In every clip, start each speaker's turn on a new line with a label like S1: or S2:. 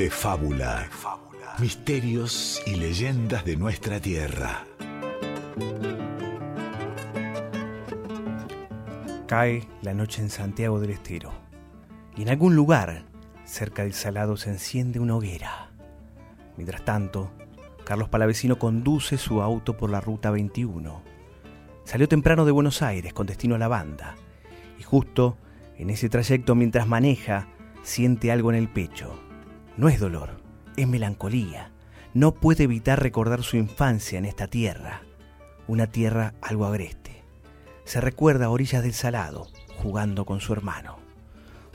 S1: de fábula. Misterios y leyendas de nuestra tierra.
S2: Cae la noche en Santiago del Estero y en algún lugar, cerca del Salado, se enciende una hoguera. Mientras tanto, Carlos Palavecino conduce su auto por la Ruta 21. Salió temprano de Buenos Aires con destino a la banda y justo en ese trayecto mientras maneja siente algo en el pecho. No es dolor, es melancolía. No puede evitar recordar su infancia en esta tierra, una tierra algo agreste. Se recuerda a orillas del Salado, jugando con su hermano.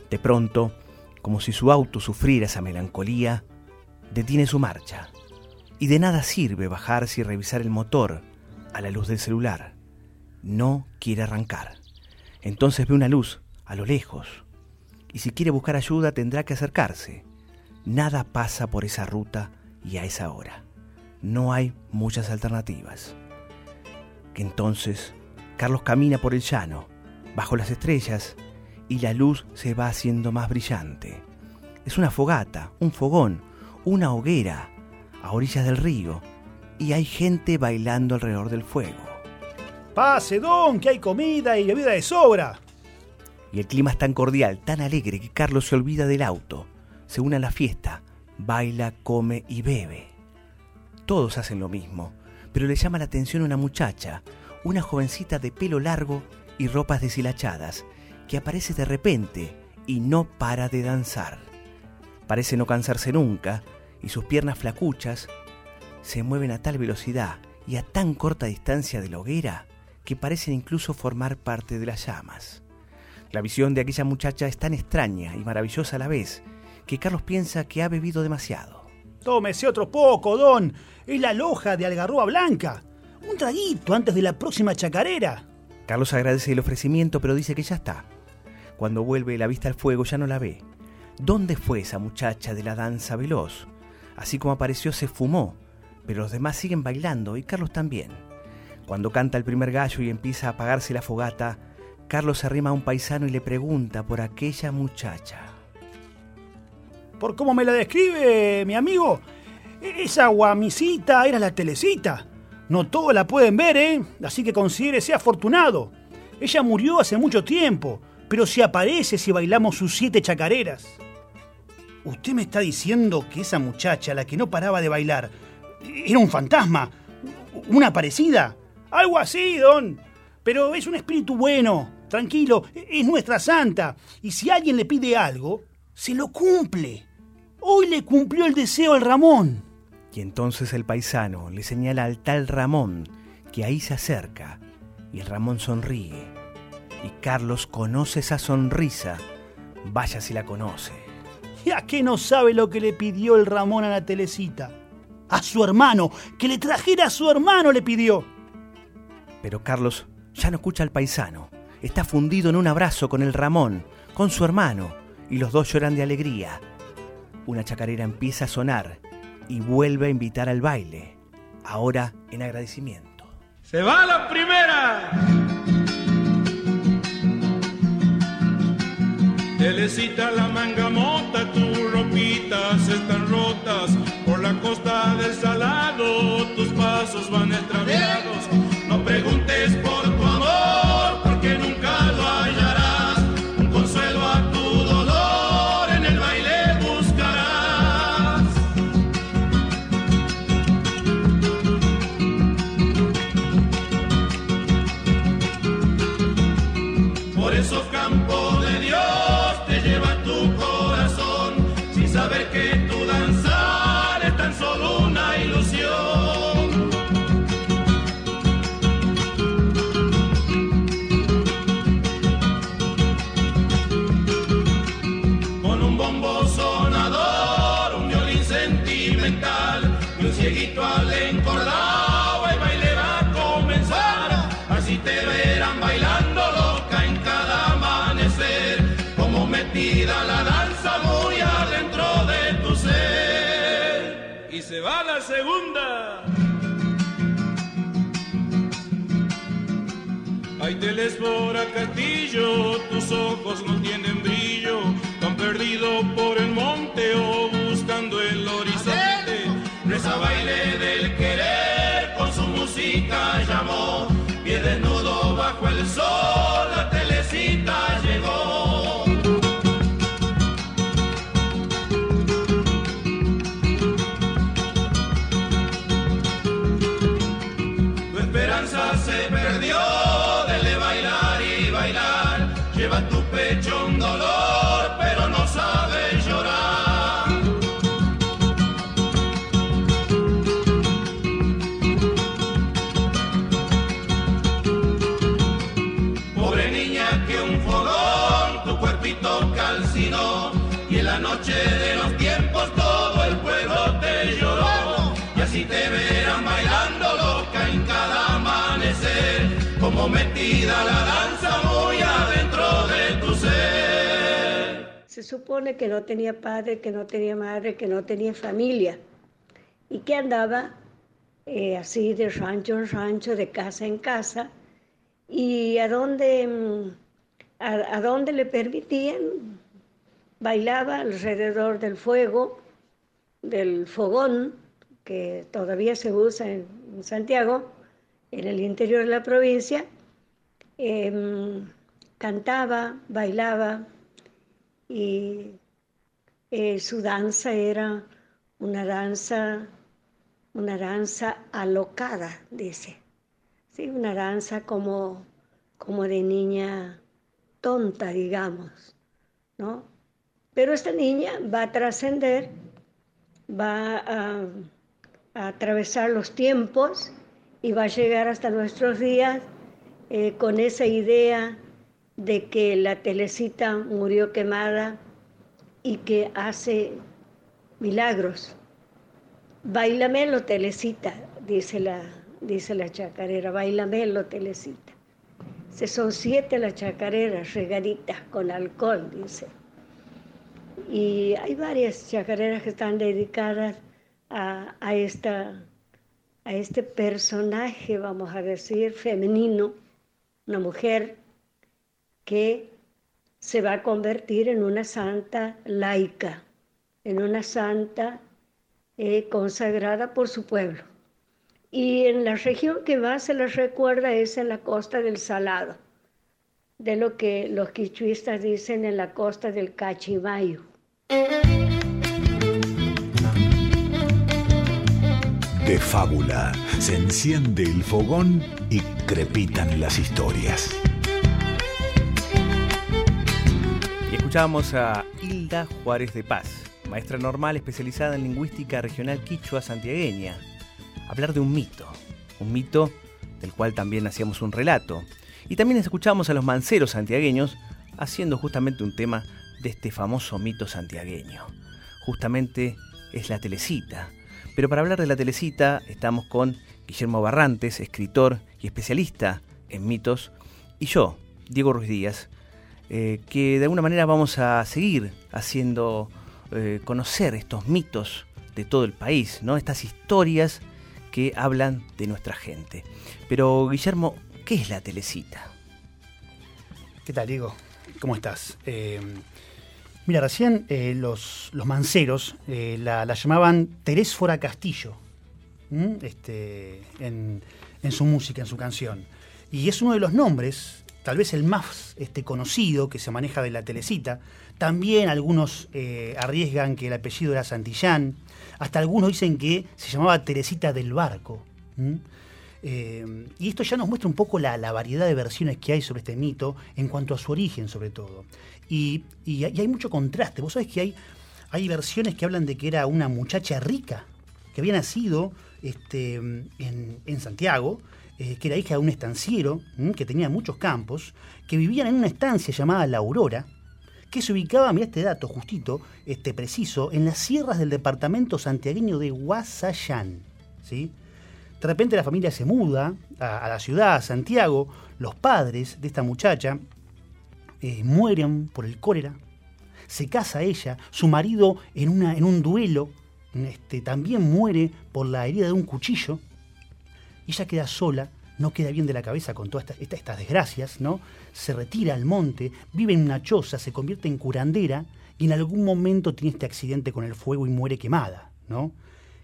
S2: De pronto, como si su auto sufriera esa melancolía, detiene su marcha. Y de nada sirve bajarse y revisar el motor a la luz del celular. No quiere arrancar. Entonces ve una luz a lo lejos. Y si quiere buscar ayuda tendrá que acercarse. Nada pasa por esa ruta y a esa hora. No hay muchas alternativas. Entonces, Carlos camina por el llano, bajo las estrellas, y la luz se va haciendo más brillante. Es una fogata, un fogón, una hoguera, a orillas del río, y hay gente bailando alrededor del fuego.
S3: Pase, don, que hay comida y bebida de sobra.
S2: Y el clima es tan cordial, tan alegre, que Carlos se olvida del auto, se une a la fiesta, baila, come y bebe. Todos hacen lo mismo, pero le llama la atención una muchacha, una jovencita de pelo largo y ropas deshilachadas, que aparece de repente y no para de danzar. Parece no cansarse nunca, y sus piernas flacuchas se mueven a tal velocidad y a tan corta distancia de la hoguera que parecen incluso formar parte de las llamas. La visión de aquella muchacha es tan extraña y maravillosa a la vez que Carlos piensa que ha bebido demasiado.
S3: Tómese otro poco, don. Es la loja de algarroba blanca. Un traguito antes de la próxima chacarera.
S2: Carlos agradece el ofrecimiento, pero dice que ya está. Cuando vuelve la vista al fuego ya no la ve. ¿Dónde fue esa muchacha de la danza veloz? Así como apareció se fumó, pero los demás siguen bailando y Carlos también. Cuando canta el primer gallo y empieza a apagarse la fogata, Carlos se arrima a un paisano y le pregunta por aquella muchacha.
S3: Por cómo me la describe mi amigo, e-, esa guamisita era la telecita. No todos la pueden ver, ¿eh? Así que considérese afortunado. Ella murió hace mucho tiempo, pero se aparece si bailamos sus siete chacareras. ¿Usted me está diciendo que esa muchacha, la que no paraba de bailar, era un fantasma? ¿Una parecida? Algo así, don. Pero es un espíritu bueno, tranquilo, es nuestra santa. Y si alguien le pide algo, se lo cumple. Hoy le cumplió el deseo al Ramón.
S2: Y entonces el paisano le señala al tal Ramón que ahí se acerca y el Ramón sonríe. Y Carlos conoce esa sonrisa. Vaya si la conoce.
S3: ¿Y a qué no sabe lo que le pidió el Ramón a la telecita? A su hermano, que le trajera a su hermano le pidió.
S2: Pero Carlos ya no escucha al paisano. Está fundido en un abrazo con el Ramón, con su hermano, y los dos lloran de alegría. Una chacarera empieza a sonar y vuelve a invitar al baile, ahora en agradecimiento.
S4: ¡Se va la primera! Telecita la manga mota, tus ropitas están rotas. Por la costa del salado, tus pasos van extraviados. así te verán bailando loca en cada amanecer, como metida la danza muy adentro de tu ser. Y se va la segunda. Hay telespora Castillo, tus ojos no tienen brillo, tan perdido por el monte o buscando el horizonte. Reza baile del querer, con su música llamó bajo el sol la telecita llegó. Tu esperanza se perdió, dele bailar y bailar, lleva tu pecho un dolor la danza muy adentro de tu ser.
S5: Se supone que no tenía padre, que no tenía madre, que no tenía familia y que andaba eh, así de rancho en rancho, de casa en casa y a donde, mm, a, donde le permitían, bailaba alrededor del fuego, del fogón, que todavía se usa en, Santiago, en el interior de la provincia, em, cantaba, bailaba y eh, su danza era una danza, una danza alocada, dice. Sí, una danza como, como de niña tonta, digamos, ¿no? Pero esta niña va a trascender, va a, atravesar los tiempos y va a llegar hasta nuestros días eh, con esa idea de que la telecita murió quemada y que hace milagros. lo telecita, dice la, dice la chacarera, lo telecita. Se son siete las chacareras regaditas con alcohol, dice. Y hay varias chacareras que están dedicadas a, a, esta, a este personaje, vamos a decir, femenino, una mujer que se va a convertir en una santa laica, en una santa eh, consagrada por su pueblo. Y en la región que más se la recuerda es en la costa del Salado, de lo que los quichuistas dicen en la costa del Cachimayo.
S1: De fábula, se enciende el fogón y crepitan las historias.
S2: Y escuchamos a Hilda Juárez de Paz maestra normal especializada en lingüística regional quichua santiagueña, hablar de un mito, un mito del cual también hacíamos un relato. Y también escuchamos a los manceros santiagueños haciendo justamente un tema de este famoso mito santiagueño. Justamente es la telecita. Pero para hablar de la telecita estamos con Guillermo Barrantes, escritor y especialista en mitos, y yo, Diego Ruiz Díaz, eh, que de alguna manera vamos a seguir haciendo eh, conocer estos mitos de todo el país, ¿no? estas historias que hablan de nuestra gente. Pero Guillermo, ¿qué es la telecita?
S3: ¿Qué tal, Diego? ¿Cómo estás? Eh, mira, recién eh, los, los, manceros la, llamaban Terésfora Castillo este, en, en, su música, en su canción. Y es uno de los nombres, tal vez el más este, conocido que se maneja de la telecita, también algunos eh, arriesgan que el apellido era Santillán. Hasta algunos dicen que se llamaba Teresita del Barco. Eh, y esto ya nos muestra un poco la, variedad de versiones que hay sobre este mito en cuanto a su origen, sobre todo. Y, hay mucho contraste. Vos sabés que hay, hay versiones que hablan de que era una muchacha rica, que había nacido este, en, Santiago, eh, que era hija de un estanciero, que tenía muchos campos, que vivían en una estancia llamada La Aurora, que se ubicaba, mira este dato justito, este preciso, en las sierras del departamento santiagueño de Guasayán. ¿sí? De repente la familia se muda a, la ciudad, a Santiago, los padres de esta muchacha eh, mueren por el cólera, se casa ella, su marido en, una, un duelo este, también muere por la herida de un cuchillo, y ella queda sola no queda bien de la cabeza con todas estas, desgracias, ¿no? Se retira al monte, vive en una choza, se convierte en curandera y en algún momento tiene este accidente con el fuego y muere quemada, ¿no?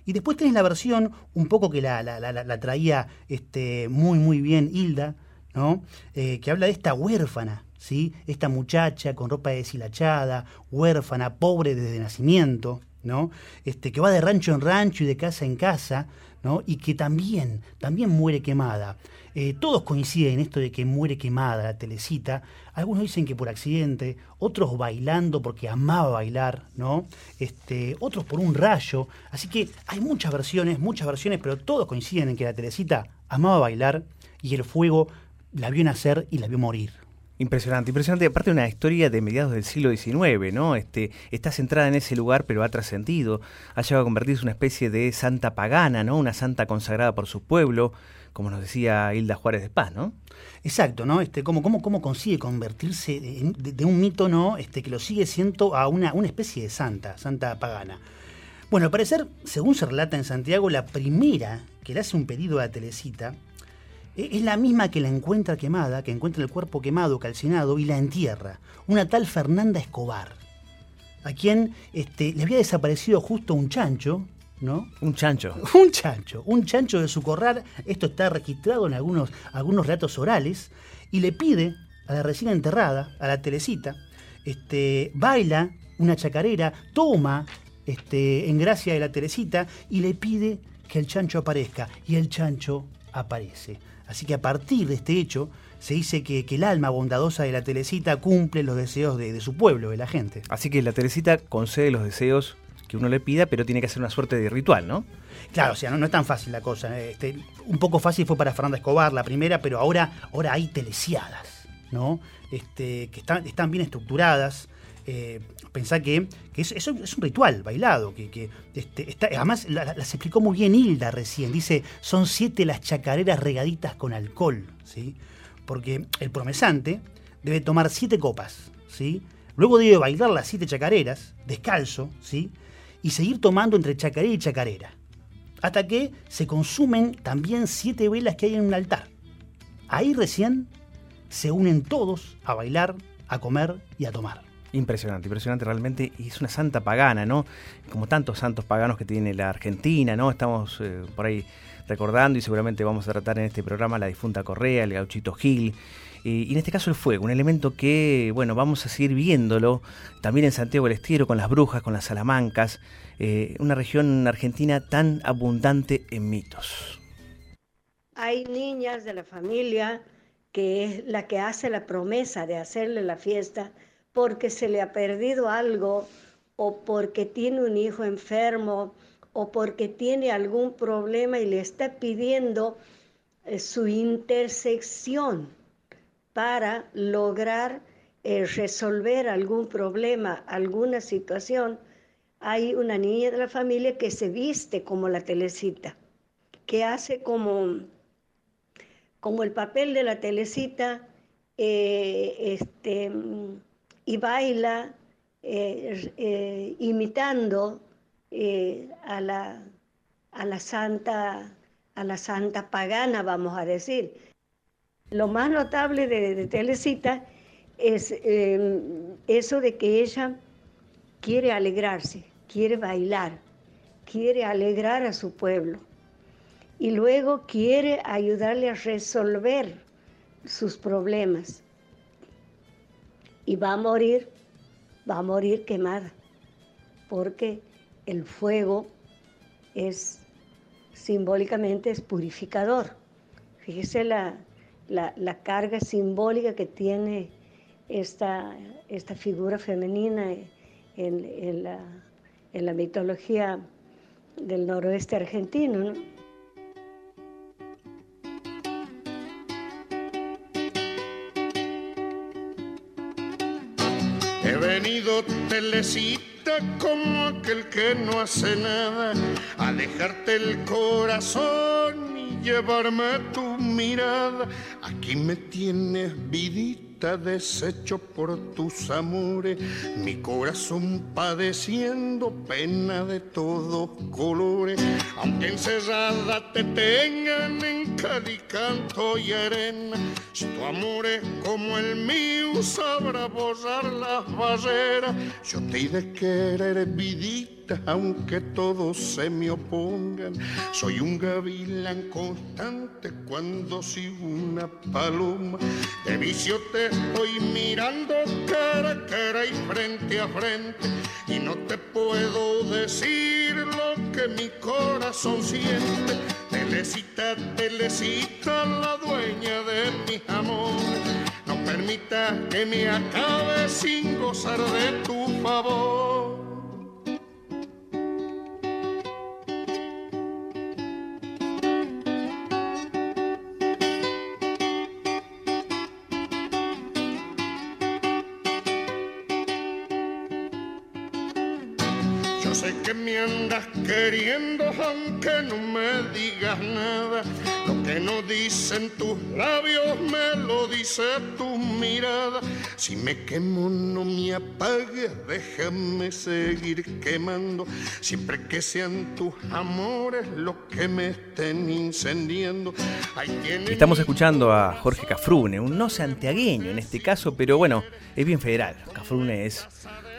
S3: Y después tenés la versión un poco que la, la, traía este, muy, muy bien Hilda, ¿no? Eh, que habla de esta huérfana, ¿sí? Esta muchacha con ropa deshilachada, huérfana, pobre desde nacimiento, ¿no? Este, que va de rancho en rancho y de casa en casa, y que también, también muere quemada. Eh, todos coinciden en esto de que muere quemada la telecita. Algunos dicen que por accidente, otros bailando porque amaba bailar, ¿no? Este, otros por un rayo. Así que hay muchas versiones, muchas versiones, pero todos coinciden en que la telecita amaba bailar y el fuego la vio nacer y la vio morir.
S2: Impresionante, impresionante. Aparte una historia de mediados del siglo XIX, ¿no? Este, está centrada en ese lugar, pero ha trascendido. Ha llegado a convertirse en una especie de santa pagana, ¿no? Una santa consagrada por su pueblo, como nos decía Hilda Juárez de Paz, ¿no?
S3: Exacto, ¿no? Este, cómo, cómo, cómo consigue convertirse de, un mito, ¿no? Este, que lo sigue siendo a una, una especie de santa, santa pagana. Bueno, al parecer, según se relata en Santiago, la primera que le hace un pedido a Teresita e-, es la misma que la encuentra quemada, que encuentra el cuerpo quemado, calcinado y la entierra. Una tal Fernanda Escobar, a quien este, le había desaparecido justo un chancho, ¿no?
S2: Un chancho.
S3: Un chancho, un chancho de su corral. Esto está registrado en algunos, algunos relatos orales. Y le pide a la recién enterrada, a la Teresita, este, baila una chacarera, toma este, en gracia de la Teresita y le pide que el chancho aparezca. Y el chancho aparece. Así que a partir de este hecho, se dice que, el alma bondadosa de la Teresita cumple los deseos de, su pueblo, de la gente.
S2: Así que la Teresita concede los deseos que uno le pida, pero tiene que hacer una suerte de ritual, ¿no?
S3: Claro, o sea, no, es tan fácil la cosa. Este, un poco fácil fue para Fernanda Escobar, la primera, pero ahora, ahora hay telesiadas, ¿no? Este, que están, están bien estructuradas. Eh, pensá que, eso es, un ritual bailado, que, este, además las explicó muy bien Hilda recién, dice, son siete las chacareras regaditas con alcohol, ¿sí? porque el promesante debe tomar siete copas, ¿sí? luego debe bailar las siete chacareras, descalzo, ¿sí? y seguir tomando entre chacarera y chacarera, hasta que se consumen también siete velas que hay en un altar. Ahí recién se unen todos a bailar, a comer y a tomar.
S2: Impresionante, impresionante realmente. Y es una santa pagana, ¿no? Como tantos santos paganos que tiene la Argentina, ¿no? Estamos eh, por ahí recordando y seguramente vamos a tratar en este programa la difunta Correa, el gauchito Gil. y en este caso el fuego, un elemento que, bueno, vamos a seguir viéndolo también en Santiago del Estero, con las brujas, con las salamancas, eh, una región argentina tan abundante en mitos.
S5: Hay niñas de la familia que es la que hace la promesa de hacerle la fiesta porque se le ha perdido algo o porque tiene un hijo enfermo o porque tiene algún problema y le está pidiendo eh, su intersección para lograr eh, resolver algún problema, alguna situación, hay una niña de la familia que se viste como la telecita, que hace como, como el papel de la telecita, eh, este, y baila eh, eh, imitando eh, a, la, a, la santa, a la santa pagana, vamos a decir. Lo más notable de, de Telecita es eso de que ella quiere alegrarse, quiere bailar, quiere alegrar a su pueblo y luego quiere ayudarle a resolver sus problemas y va a morir, va a morir quemada, porque el fuego es simbólicamente es purificador. Fíjese la, carga simbólica que tiene esta, esta figura femenina en, la, en la mitología del noroeste argentino.
S6: Venido telecita como aquel que no hace nada, a dejarte el corazón y llevarme tu mirada. Aquí me tienes vidita deshecho por tus amores, mi corazón padeciendo pena de todos colores, aunque encerrada te tengan en calicanto y arena, si tu amor es como el mío sabrá borrar las barreras, yo te he de querer vidita aunque todos se me opongan. Soy un gavilán constante cuando sigo una paloma. De vicio te estoy mirando cara a cara y frente a frente. Y no te puedo decir lo que mi corazón siente. Telecita, telecita, la dueña de mi amor. No permita que me acabe sin gozar de tu favor. Aunque no me digas nada. Lo que no dicen tus labios me lo dice tu mirada. Si me quemo no me apagues, déjame seguir quemando. Siempre que sean tus amores los que me estén incendiando.
S2: Estamos escuchando a Jorge Cafrune, un no santiagueño en este caso, pero bueno, es bien federal. Cafrune es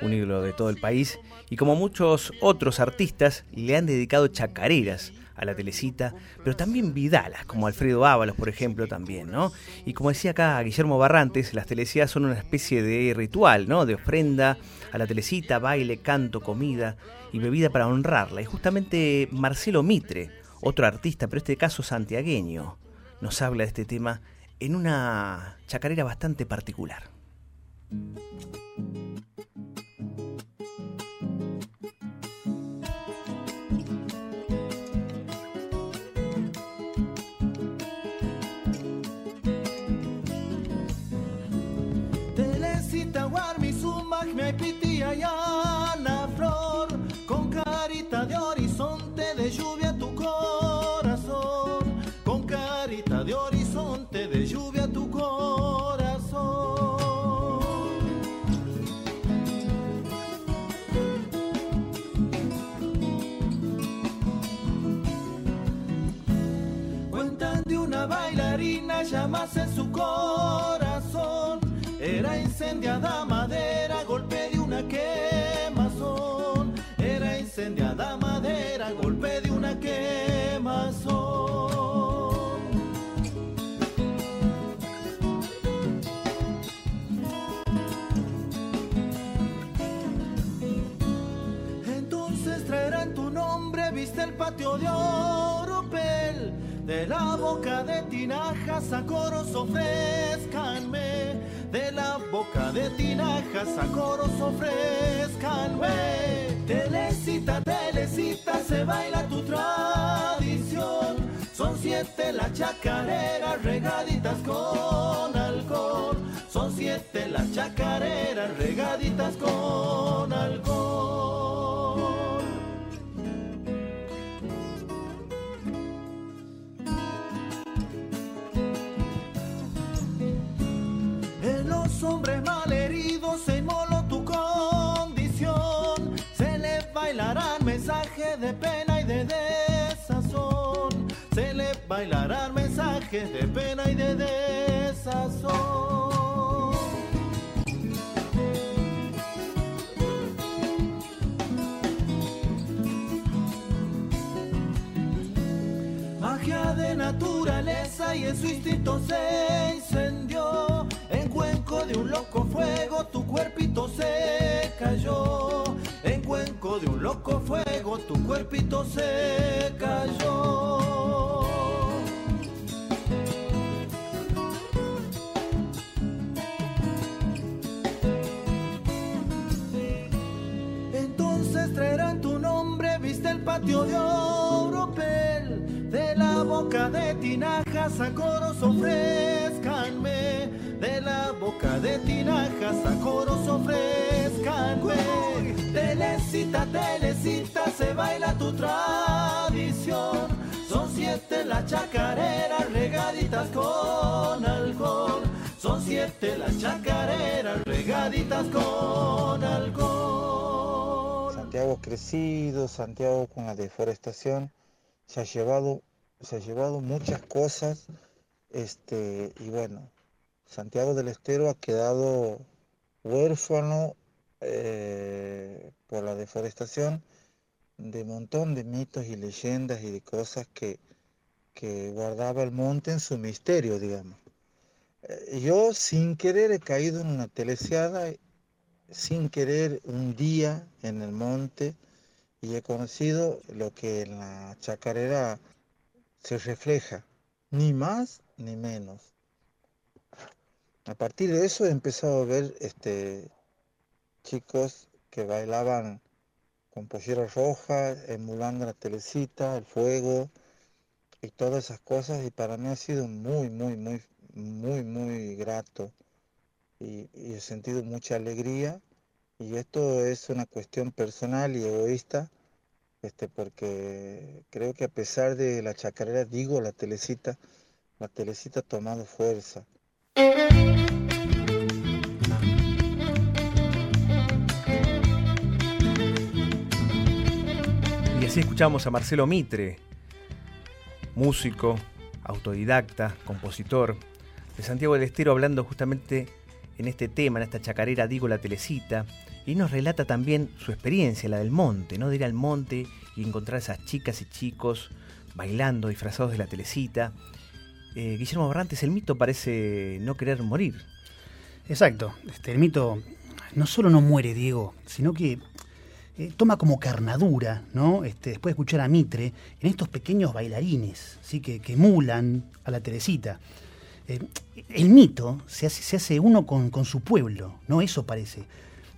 S2: un ídolo de todo el país y como muchos otros artistas le han dedicado chacareras a la telecita, pero también vidalas, como Alfredo Ábalos, por ejemplo, también, ¿no? Y como decía acá Guillermo Barrantes, las telecitas son una especie de ritual, ¿no? De ofrenda a la telecita, baile, canto, comida y bebida para honrarla. Y justamente Marcelo Mitre, otro artista, pero este caso santiagueño, nos habla de este tema en una chacarera bastante particular.
S7: Me pitia y Ana patio de oropel. De la boca de tinajas a coros ofrezcanme de la boca de tinajas a coros ofrezcanme. Telecita, telecita, se baila tu tradición. Son siete las chacareras regaditas con alcohol. Son siete las chacareras regaditas con alcohol. De pena y de desazón. Se les bailarán mensajes de pena y de desazón. Magia de naturaleza y en su instinto se incendió cuenco de un loco fuego tu cuerpito se cayó. De un loco fuego tu cuerpito se cayó. Entonces traerán tu nombre, viste el patio de la boca de tinajas a coros ofrezcanme de la boca de tinajas a coros ofrezcan, güey. Telecita, telecita, se baila tu tradición. Son siete las chacareras regaditas con alcohol. Son siete las chacareras regaditas con alcohol.
S8: Santiago crecido, Santiago con la deforestación, se ha llevado, se ha llevado muchas cosas, este, y bueno, Santiago del Estero ha quedado huérfano eh, por la deforestación de montón de mitos y leyendas y de cosas que, guardaba el monte en su misterio, digamos. Eh, yo sin querer he caído en una telesiada, sin querer un día en el monte y he conocido lo que en la chacarera se refleja, ni más ni menos. A partir de eso he empezado a ver este, chicos que bailaban con polleras rojas, emulando la telecita, el fuego y todas esas cosas y para mí ha sido muy, muy, muy, muy, muy grato y, he sentido mucha alegría Y esto es una cuestión personal y egoísta, este, porque creo que a pesar de la chacarera, digo la telecita, la telecita ha tomado fuerza.
S2: Y así escuchamos a Marcelo Mitre, músico, autodidacta, compositor, de Santiago del Estero hablando justamente en este tema, en esta chacarera, digo la telecita, y nos relata también su experiencia, la del monte, ¿no? De ir al monte y encontrar a esas chicas y chicos bailando, disfrazados de la telecita. Eh, Guillermo Barrantes, el mito parece no querer morir.
S3: Exacto. Este, el mito no solo no muere, Diego, sino que eh, toma como carnadura, ¿no? Este, después de escuchar a Mitre, en estos pequeños bailarines, ¿sí? que, que emulan a la Teresita. Eh, el mito se hace, se hace uno con, con, su pueblo, ¿no? Eso parece.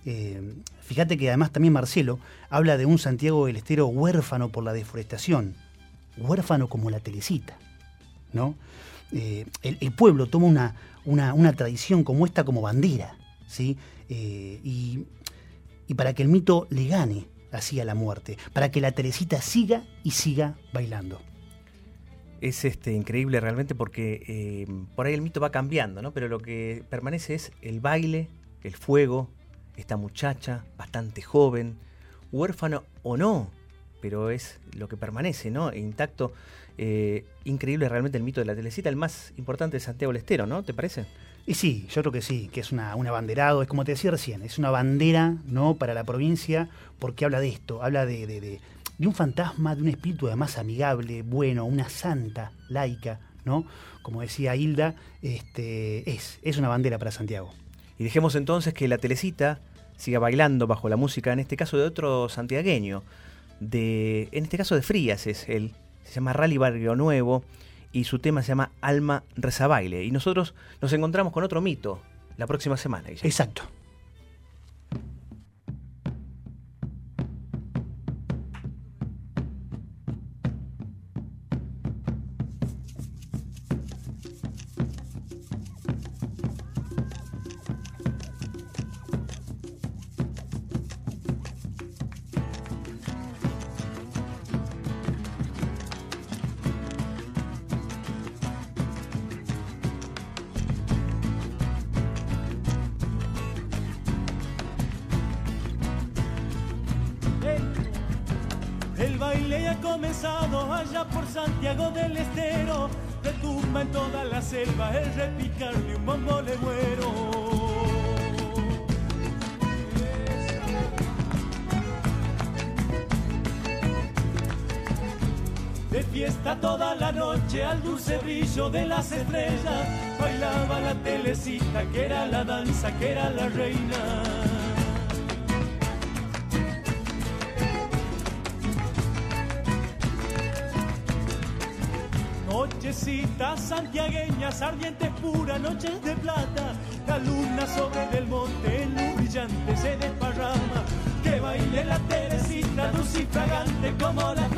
S3: Eh, fíjate que además también Marcelo habla de un Santiago del Estero huérfano por la deforestación, huérfano como la Teresita, ¿no? Eh, el, pueblo toma una, una, tradición como esta como bandera, ¿sí? Eh, y, para que el mito le gane así a la muerte, para que la Teresita siga y siga bailando
S2: es este, increíble realmente porque por ahí el mito va cambiando, ¿no? Pero lo que permanece es el baile, el fuego, esta muchacha bastante joven, huérfano o no, pero es lo que permanece, ¿no? Intacto. Eh, increíble realmente el mito de la telecita, el más importante de Santiago del Estero, ¿no? ¿Te parece?
S3: Y sí, yo creo que sí, que es una, un abanderado, es como te decía recién, es una bandera, ¿no? Para la provincia, porque habla de esto, habla de, de, de de un fantasma, de un espíritu además amigable, bueno, una santa, laica, ¿no? Como decía Hilda, este, es, es una bandera para Santiago.
S2: Y dejemos entonces que la telecita siga bailando bajo la música, en este caso de otro santiagueño, de, en este caso de Frías es él, se llama Rally Barrio Nuevo y su tema se llama Alma Rezabaile. Y nosotros nos encontramos con otro mito la próxima semana.
S3: Exacto.
S9: El baile ha comenzado allá por Santiago del Estero. Retumba en toda la selva el repicar de un bombo legüero. De fiesta toda la noche al dulce brillo de las estrellas. Bailaba la telecita que era la danza, que era la reina. Santiagueñas, ardientes pura, noches de plata. La luna sobre del monte, luz brillante se desparrama. Que baile la teresita, dulce y fragante como las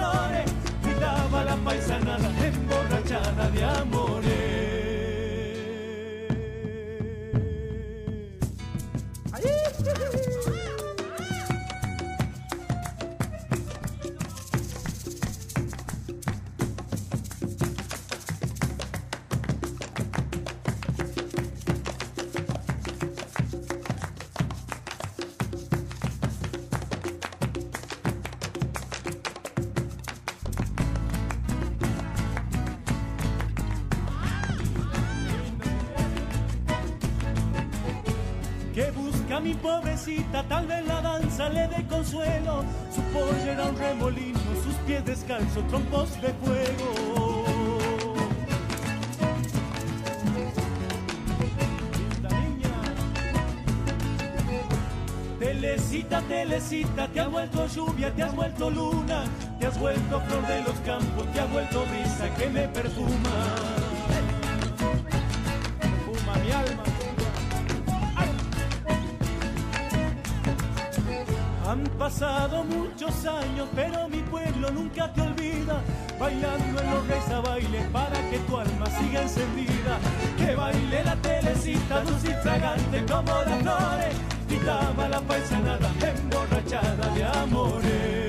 S9: consuelo. Su pollo era un remolino, sus pies descalzos, trompos de fuego. Telecita, telecita, te has vuelto lluvia, te has vuelto luna, te has vuelto flor de los campos, te has vuelto brisa que me. Perfuma pasado muchos años, pero mi pueblo nunca te olvida. Bailando en los reyes a baile para que tu alma siga encendida. Que baile la telecita, dulce y fragante como las flores. agitaba la paisanada emborrachada de amores.